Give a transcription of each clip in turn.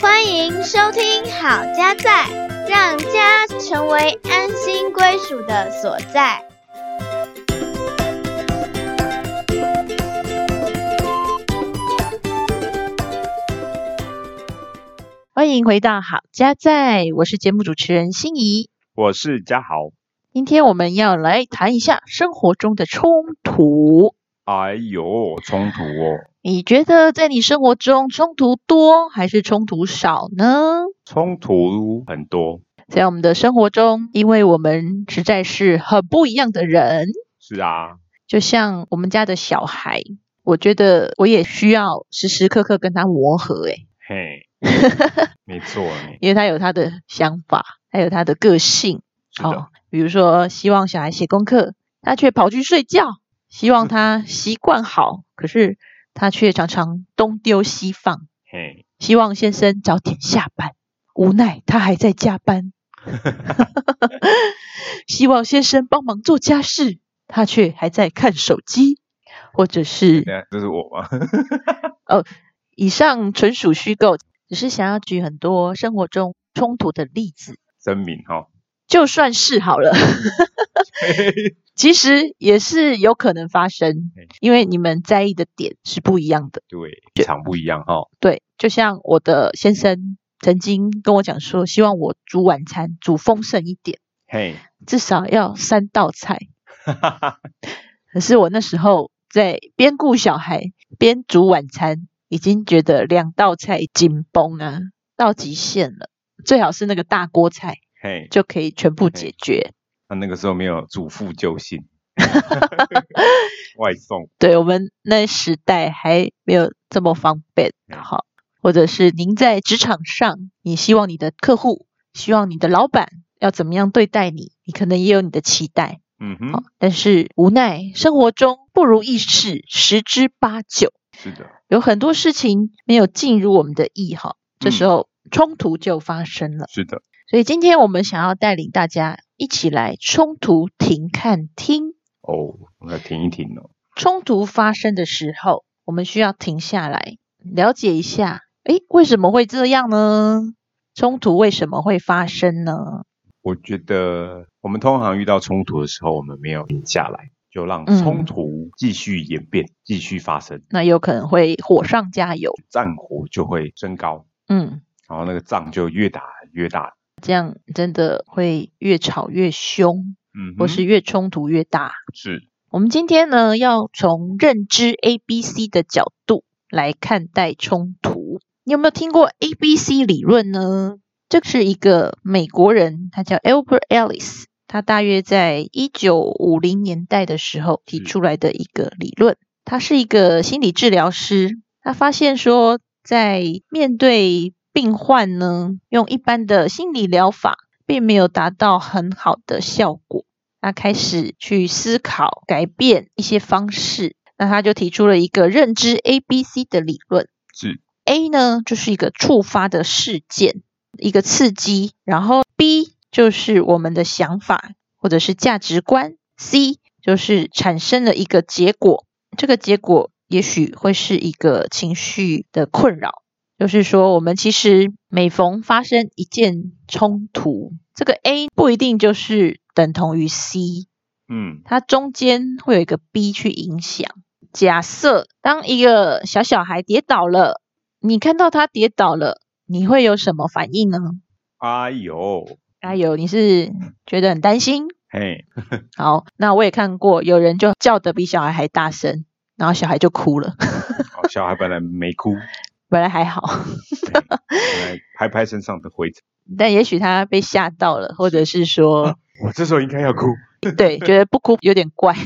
欢迎收听好家在，让家成为安心归属的所在。欢迎回到好家在，我是节目主持人心怡。我是嘉豪。今天我们要来谈一下生活中的冲突。哎呦，冲突哦！你觉得在你生活中冲突多还是冲突少呢？冲突很多。在我们的生活中，因为我们实在是很不一样的人。是啊，就像我们家的小孩，我觉得我也需要时时刻刻跟他磨合。诶嘿，没错，因为他有他的想法，还有他的个性。是的，比如说希望小孩写功课，他却跑去睡觉；希望他习惯好，可是他却常常东丢西放。嘿，希望先生早点下班，无奈他还在加班。希望先生帮忙做家事，他却还在看手机，或者是这是我吗？哦以上纯属虚构，只是想要举很多生活中冲突的例子，声明哈，就算是好了，其实也是有可能发生，因为你们在意的点是不一样的。对，立场不一样哈。对，就像我的先生曾经跟我讲说，希望我煮晚餐煮丰盛一点，嘿，至少要三道菜。可是我那时候在边顾小孩边煮晚餐，已经觉得两道菜紧绷啊，到极限了。最好是那个大锅菜嘿，就可以全部解决。他那个时候没有主妇救星，外送，对我们那时代还没有这么方便，嗯好，或者是您在职场上，你希望你的客户，希望你的老板要怎么样对待你，你可能也有你的期待，嗯好哼，，但是无奈生活中不如意事十之八九，是的，有很多事情没有尽如我们的意，哈，这时候冲突就发生了。是的，所以今天我们想要带领大家一起来冲突停看听。哦，我们来停一停哦。冲突发生的时候，我们需要停下来了解一下，诶，为什么会这样呢？冲突为什么会发生呢？我觉得我们通常遇到冲突的时候，我们没有停下来，就让嗯冲突继续演变、继续发生，那有可能会火上加油。战火就会升高，嗯，然后那个仗就越打越大。这样真的会越吵越凶，嗯，或是越冲突越大。是我们今天呢，要从认知 A B C 的角度来看待冲突。你有没有听过 A B C 理论呢？这是一个美国人，他叫 Albert Ellis，他大约在一九五零年代的时候提出来的一个理论。他是一个心理治疗师，他发现说，在面对病患呢，用一般的心理疗法，并没有达到很好的效果。他开始去思考改变一些方式，那他就提出了一个认知 A B C 的理论。是 A 呢就是一个触发的事件，一个刺激，然后 B 就是我们的想法或者是价值观，C 就是产生了一个结果，这个结果也许会是一个情绪的困扰。就是说，我们其实每逢发生一件冲突，这个 A 不一定就是等同于 C，嗯它中间会有一个 B 去影响。假设当一个小小孩跌倒了，你看到他跌倒了，你会有什么反应呢？哎呦，哎呦，你是觉得很担心？嘿，好，那我也看过有人就叫得比小孩还大声，然后小孩就哭了，哦小孩本来没哭，本来还好，拍拍身上的灰尘，但也许他被吓到了，或者是说，我这时候应该要哭。对，觉得不哭有点怪。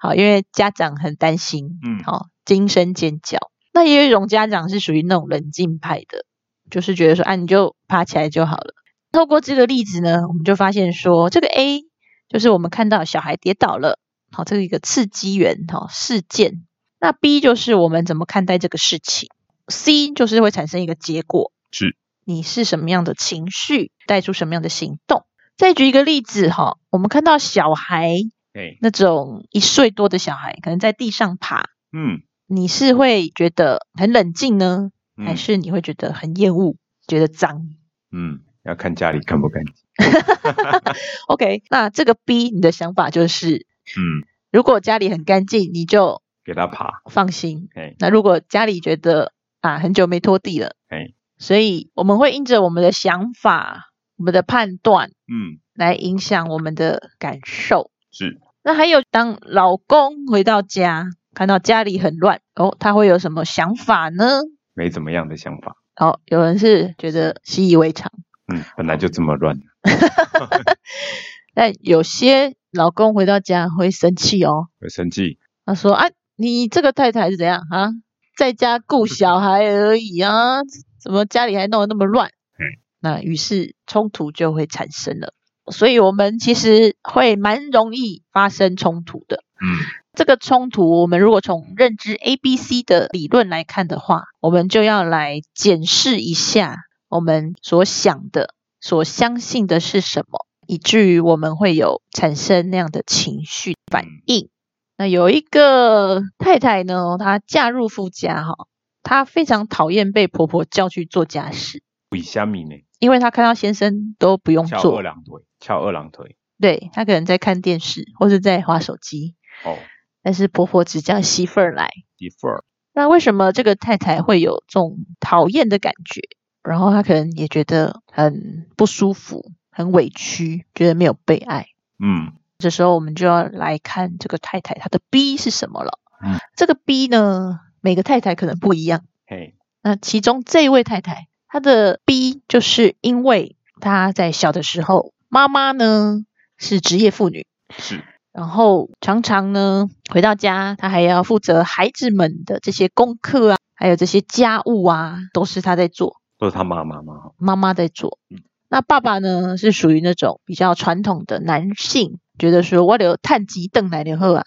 好，因为家长很担心，嗯好，惊声尖叫。那也有一种家长是属于那种冷静派的，就是觉得说，啊，你就爬起来就好了。透过这个例子呢，我们就发现说，这个 A 就是我们看到小孩跌倒了，好，这是一个刺激源，好事件。那 B 就是我们怎么看待这个事情，C 就是会产生一个结果，是你是什么样的情绪，带出什么样的行动。再举一个例子哈，我们看到小孩哎，那种一岁多的小孩，可能在地上爬，嗯，你是会觉得很冷静呢，嗯还是你会觉得很厌恶，觉得脏嗯，要看家里干不干净。OK，那这个 B 你的想法就是，嗯，如果家里很干净，你就给他爬。放心。哎，那如果家里觉得啊很久没拖地了，哎，所以我们会因着我们的想法、我们的判断嗯，来影响我们的感受。是，那还有，当老公回到家，看到家里很乱，哦，他会有什么想法呢？没怎么样的想法。哦，有人是觉得习以为常，嗯，本来就这么乱。但有些老公回到家会生气哦。会生气。他说：“啊，你这个太太是怎样啊？在家顾小孩而已啊，怎么家里还弄得那么乱？”嗯，那于是冲突就会产生了。所以我们其实会蛮容易发生冲突的。嗯，这个冲突，我们如果从认知 A、B、C 的理论来看的话，我们就要来检视一下我们所想的、所相信的是什么，以至于我们会有产生那样的情绪反应。那有一个太太呢，她嫁入夫家哈，她非常讨厌被婆婆叫去做家事，为虾米呢？因为她看到先生都不用翘二，郎腿，翘二郎腿。对她可能在看电视或是在划手机，哦，但是婆婆只叫媳妇儿来。媳妇儿。那为什么这个太太会有这种讨厌的感觉？然后她可能也觉得很不舒服、很委屈，觉得没有被爱。嗯，这时候我们就要来看这个太太她的 B 是什么了。嗯，这个 B 呢，每个太太可能不一样。嘿，那其中这一位太太，她的 B 就是因为她在小的时候，妈妈呢是职业妇女，是，然后常常呢回到家，她还要负责孩子们的这些功课啊，还有这些家务啊，都是她在做，都是她妈妈吗？妈妈在做嗯。那爸爸呢是属于那种比较传统的男性，觉得说我有探级凳来的后啊。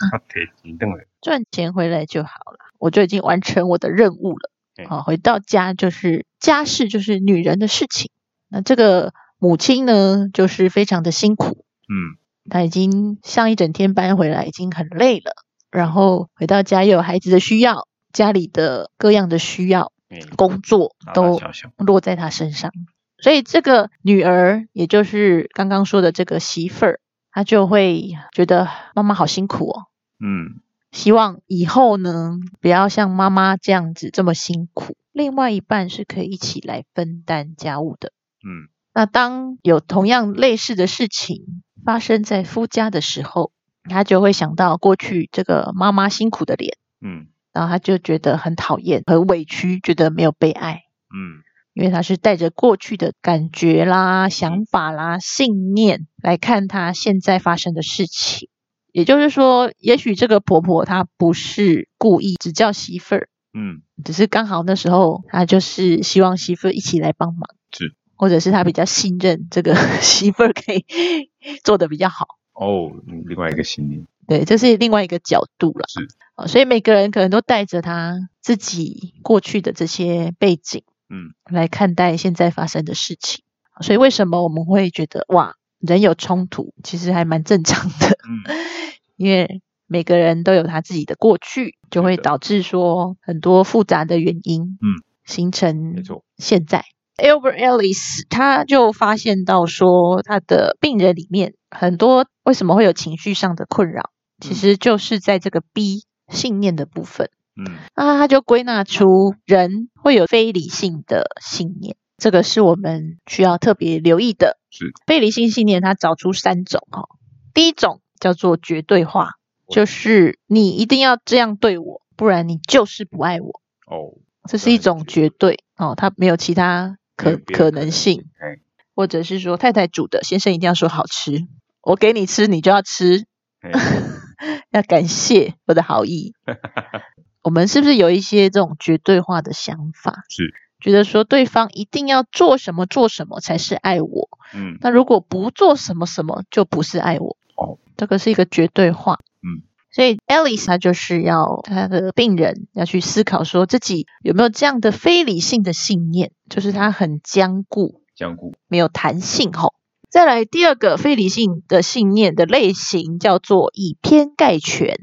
赚钱回来就好了，我就已经完成我的任务了。嗯啊，回到家就是家事，就是女人的事情。那这个母亲呢，就是非常的辛苦，嗯，她已经上一整天班回来，已经很累了。然后回到家又有孩子的需要，家里的各样的需要，哎，工作都。落在她身上。所以这个女儿，也就是刚刚说的这个媳妇儿，她就会觉得妈妈好辛苦哦，嗯，希望以后呢，不要像妈妈这样子这么辛苦。另外一半是可以一起来分担家务的。嗯，那当有同样类似的事情发生在夫家的时候，他就会想到过去这个妈妈辛苦的脸，嗯，然后他就觉得很讨厌、很委屈，觉得没有被爱，嗯，因为他是带着过去的感觉啦、想法啦、信念来看他现在发生的事情。也就是说，也许这个婆婆她不是故意只叫媳妇儿，嗯，只是刚好那时候她就是希望媳妇儿一起来帮忙，是，或者是她比较信任这个 媳妇儿可以 做的比较好。哦，嗯另外一个信念。对，这是另外一个角度了。是啊，所以每个人可能都带着他自己过去的这些背景，嗯，来看待现在发生的事情。所以为什么我们会觉得哇，人有冲突，其实还蛮正常的，嗯，因为每个人都有他自己的过去，就会导致说很多复杂的原因，嗯，形成没错。现在。Albert Ellis 他就发现到说，他的病人里面很多为什么会有情绪上的困扰，其嗯实就是在这个 B 信念的部分。嗯，那他就归纳出人会有非理性的信念，这个是我们需要特别留意的。是非理性信念，他找出三种哦。第一种叫做绝对化，就是你一定要这样对我，不然你就是不爱我。哦，这是一种绝对哦，他没有其他可可能性，哎，或者是说太太煮的，先生一定要说好吃，我给你吃你就要吃，哎 要感谢我的好意。我们是不是有一些这种绝对化的想法？是，觉得说对方一定要做什么做什么才是爱我，嗯，那如果不做什么什么就不是爱我。哦，这个是一个绝对化。嗯，所以 Alice 她就是要她的病人要去思考说自己有没有这样的非理性的信念，就是他很僵固，僵固。没有弹性吼。再来第二个非理性的信念的类型叫做以偏概全，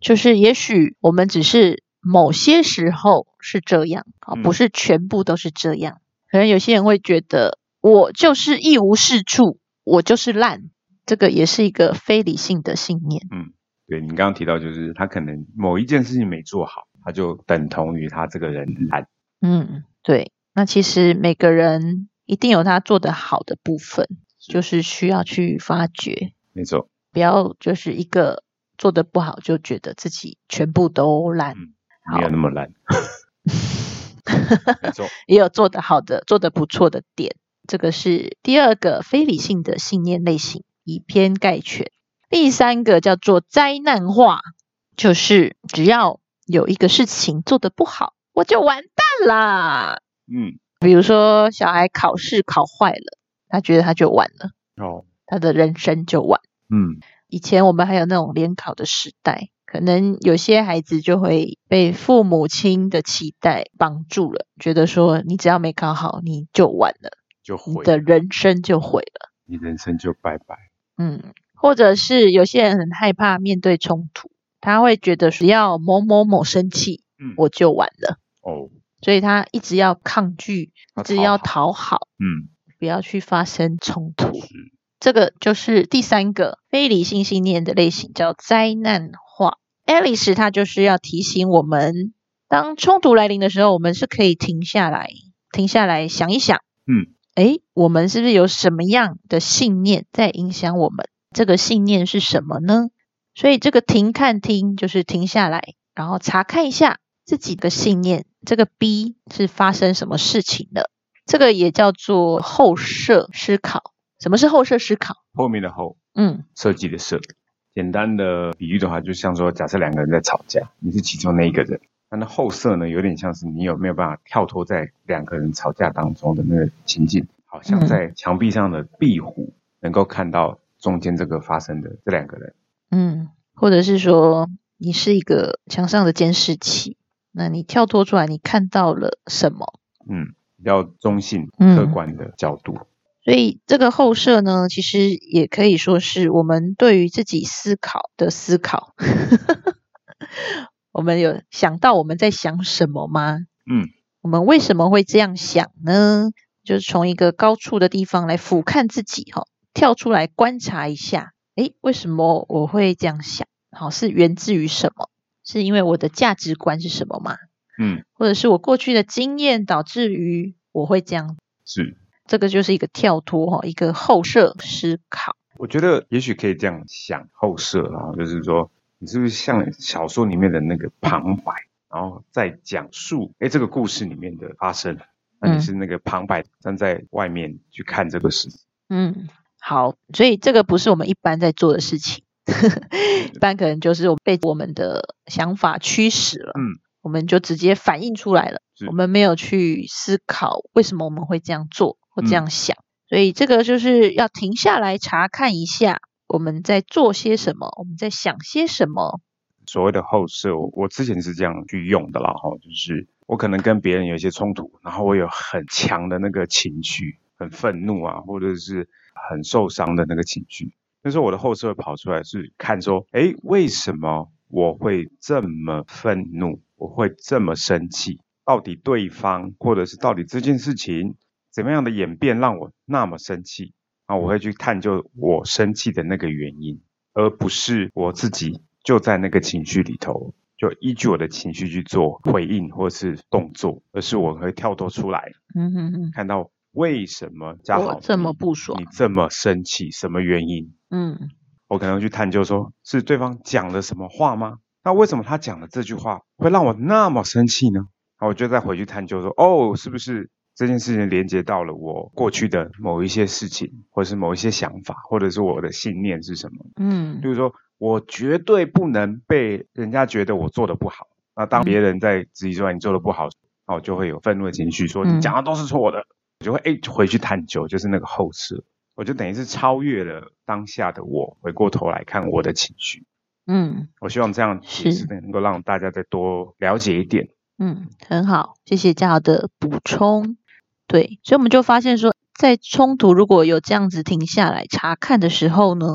就是也许我们只是某些时候是这样啊，嗯不是全部都是这样。可能有些人会觉得我就是一无是处，我就是烂，这个也是一个非理性的信念。嗯对你刚刚提到，就是他可能某一件事情没做好，他就等同于他这个人烂。嗯，对。那其实每个人一定有他做得好的部分，就是需要去发掘。没错，不要就是一个做的不好就觉得自己全部都烂，嗯没有那么烂。也有做得好的、做得不错的点。这个是第二个非理性的信念类型，以偏概全。第三个叫做灾难化，就是只要有一个事情做得不好，我就完蛋啦。嗯，比如说小孩考试考坏了，他觉得他就完了，哦，他的人生就完。嗯，以前我们还有那种联考的时代，可能有些孩子就会被父母亲的期待绑住了，觉得说你只要没考好，你就完了，就毁你的人生就毁了。你人生就拜拜。嗯，或者是有些人很害怕面对冲突，他会觉得只要某某某生气，嗯，我就完了，哦，所以他一直要抗拒，要一直要讨讨好，嗯，不要去发生冲突。是，这个就是第三个非理性信念的类型，叫灾难化。Alice 她就是要提醒我们，当冲突来临的时候，我们是可以停下来，停下来想一想，嗯，诶，我们是不是有什么样的信念在影响我们？这个信念是什么呢？所以这个停看听就是停下来，然后查看一下自己的信念，这个 B 是发生什么事情了？这个也叫做后设思考。什么是后设思考？后面的后，嗯设计的设。简单的比喻的话，就像说，假设两个人在吵架，你是其中那一个人，那那后设呢，有点像是你有没有办法跳脱在两个人吵架当中的那个情境，好像嗯在墙壁上的壁虎，能够看到中间这个发生的这两个人。嗯，或者是说你是一个墙上的监视器，那你跳脱出来，你看到了什么？嗯，比较中性、嗯客观的角度。所以这个后设呢，其实也可以说是我们对于自己思考的思考。我们有想到我们在想什么吗？嗯，我们为什么会这样想呢？就是从一个高处的地方来俯瞰自己，哈，跳出来观察一下，诶，为什么我会这样想？好，是源自于什么？是因为我的价值观是什么吗？嗯，或者是我过去的经验导致于我会这样？是。这个就是一个跳脱哈，一个后设思考。我觉得也许可以这样想后设啊，就是说，你是不是像小说里面的那个旁白，然后再讲述，哎，这个故事里面的发生，那你是那个旁白站在外面去看这个事，嗯，好，所以这个不是我们一般在做的事情，一般可能就是我被我们的想法驱使了，嗯，我们就直接反映出来了，我们没有去思考为什么我们会这样做或这嗯。样想，所以这个就是要停下来查看一下我们在做些什么，我们在想些什么，所谓的后设，我我之前是这样去用的啦，哈，就是我可能跟别人有一些冲突，然后我有很强的那个情绪，很愤怒啊，或者是很受伤的那个情绪，那时候我的后设会跑出来是看说，哎，为什么我会这么愤怒，我会这么生气？到底对方或者是到底这件事情怎么样的演变让我那么生气？啊，我会去探究我生气的那个原因。而不是我自己就在那个情绪里头，就依据我的情绪去做回应或是动作，而是我会跳脱出来，嗯哼哼，看到为什么嘉豪我这么不爽你，这么生气，什么原因？嗯我可能去探究说，是对方讲了什么话吗？那为什么他讲的这句话会让我那么生气呢？那我就再回去探究说，哦，是不是这件事情连接到了我过去的某一些事情，或者是某一些想法，或者是我的信念是什么？嗯就是说我绝对不能被人家觉得我做的不好。那当嗯别人在质疑说你做的不好，那我就会有愤怒的情绪，说嗯你讲的都是错的，我就会哎回去探究，就是那个后设，我就等于是超越了当下的我，回过头来看我的情绪。嗯我希望这样是也是能够让大家再多了解一点。嗯，很好，谢谢嘉豪的补充。对，所以我们就发现说，在冲突如果有这样子停下来查看的时候呢，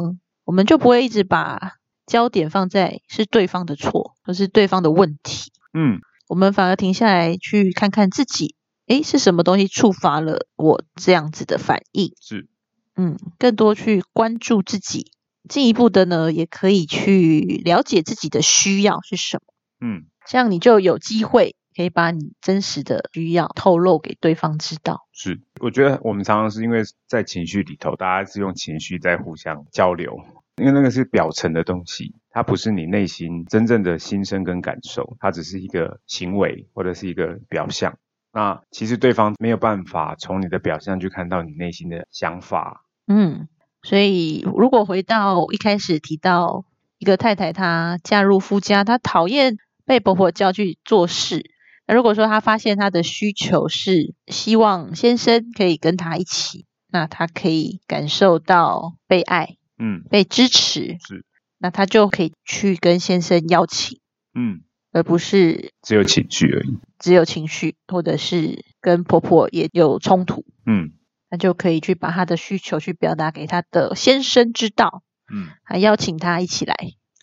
我们就不会一直把焦点放在是对方的错，或是对方的问题。嗯，我们反而停下来去看看自己，诶，是什么东西触发了我这样子的反应？是，嗯，更多去关注自己，进一步的呢，也可以去了解自己的需要是什么。嗯，这样你就有机会可以把你真实的需要透露给对方知道。是。我觉得我们常常是因为在情绪里头，大家是用情绪在互相交流，因为那个是表层的东西，它不是你内心真正的心声跟感受，它只是一个行为或者是一个表象。那其实对方没有办法从你的表象去看到你内心的想法。嗯，所以如果回到一开始提到一个太太，她嫁入夫家，她讨厌被婆婆叫去做事。那如果说她发现她的需求是希望先生可以跟她一起，那她可以感受到被爱、嗯，被支持，是，那她就可以去跟先生邀请，嗯，而不是只有情绪而已。只有情绪，或者是跟婆婆也有冲突，嗯。那就可以去把她的需求去表达给她的先生知道，嗯，还邀请她一起来，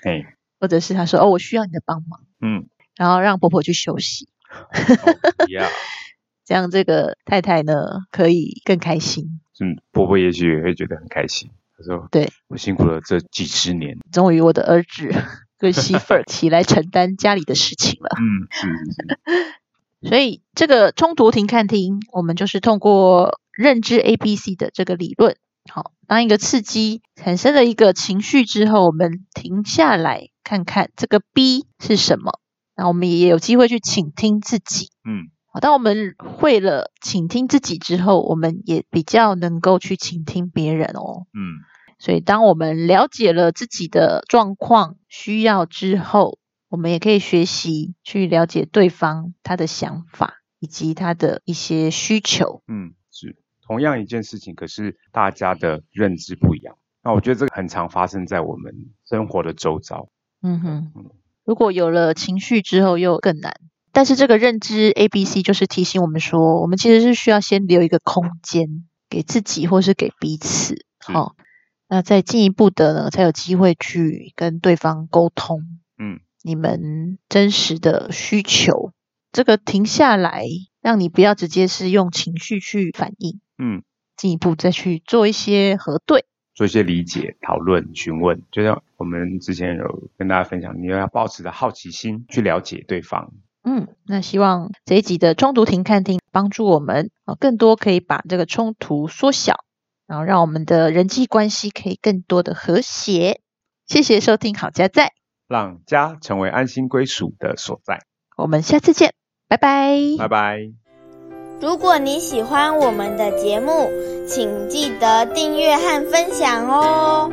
哎，或者是她说哦，我需要你的帮忙，嗯，然后让婆婆去休息，哦呀，这样这个太太呢可以更开心。嗯，婆婆也许也会觉得很开心。她说：“对我辛苦了这几十年。终于我的儿子跟媳妇儿起来承担家里的事情了。”嗯，是是是，所以这个冲突停看听，我们就是通过认知 A B C 的这个理论，好，当一个刺激产生了一个情绪之后，我们停下来看看这个 B 是什么，那我们也有机会去倾听自己。嗯好，当我们会了倾听自己之后，我们也比较能够去倾听别人哦。嗯所以，当我们了解了自己的状况、需要之后，我们也可以学习去了解对方他的想法以及他的一些需求。嗯，是同样一件事情，可是大家的认知不一样。那我觉得这个很常发生在我们生活的周遭。嗯哼，如果有了情绪之后，又更难。但是这个认知 A、B、C 就是提醒我们说，我们其实是需要先留一个空间给自己，或是给彼此。是好、那再进一步的呢，才有机会去跟对方沟通。嗯你们真实的需求，这个停下来，让你不要直接是用情绪去反应，嗯，进一步再去做一些核对。做一些理解、讨论、询问，就像我们之前有跟大家分享，你要保持着好奇心去了解对方。嗯，那希望这一集的冲突停看听帮助我们啊，更多可以把这个冲突缩小，然后让我们的人际关系可以更多的和谐。谢谢收听好家在，让家成为安心归属的所在。我们下次见，拜拜。拜拜。如果你喜欢我们的节目，请记得订阅和分享哦。